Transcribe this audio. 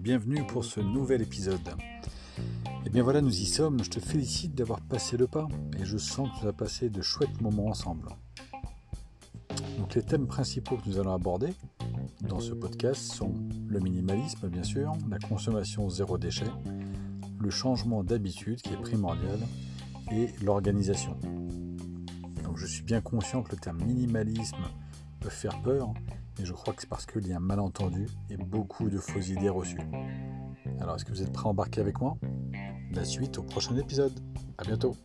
bienvenue pour ce nouvel épisode. Et eh bien voilà, nous y sommes. Je te félicite d'avoir passé le pas et je sens que nous avons passé de chouettes moments ensemble. Donc les thèmes principaux que nous allons aborder dans ce podcast sont le minimalisme bien sûr, la consommation zéro déchet, le changement d'habitude qui est primordial et l'organisation. Donc je suis bien conscient que le terme minimalisme peut faire peur, et je crois que c'est parce qu'il y a un malentendu et beaucoup de fausses idées reçues. Alors est-ce que vous êtes prêts à embarquer avec moi? La suite au prochain épisode. A bientôt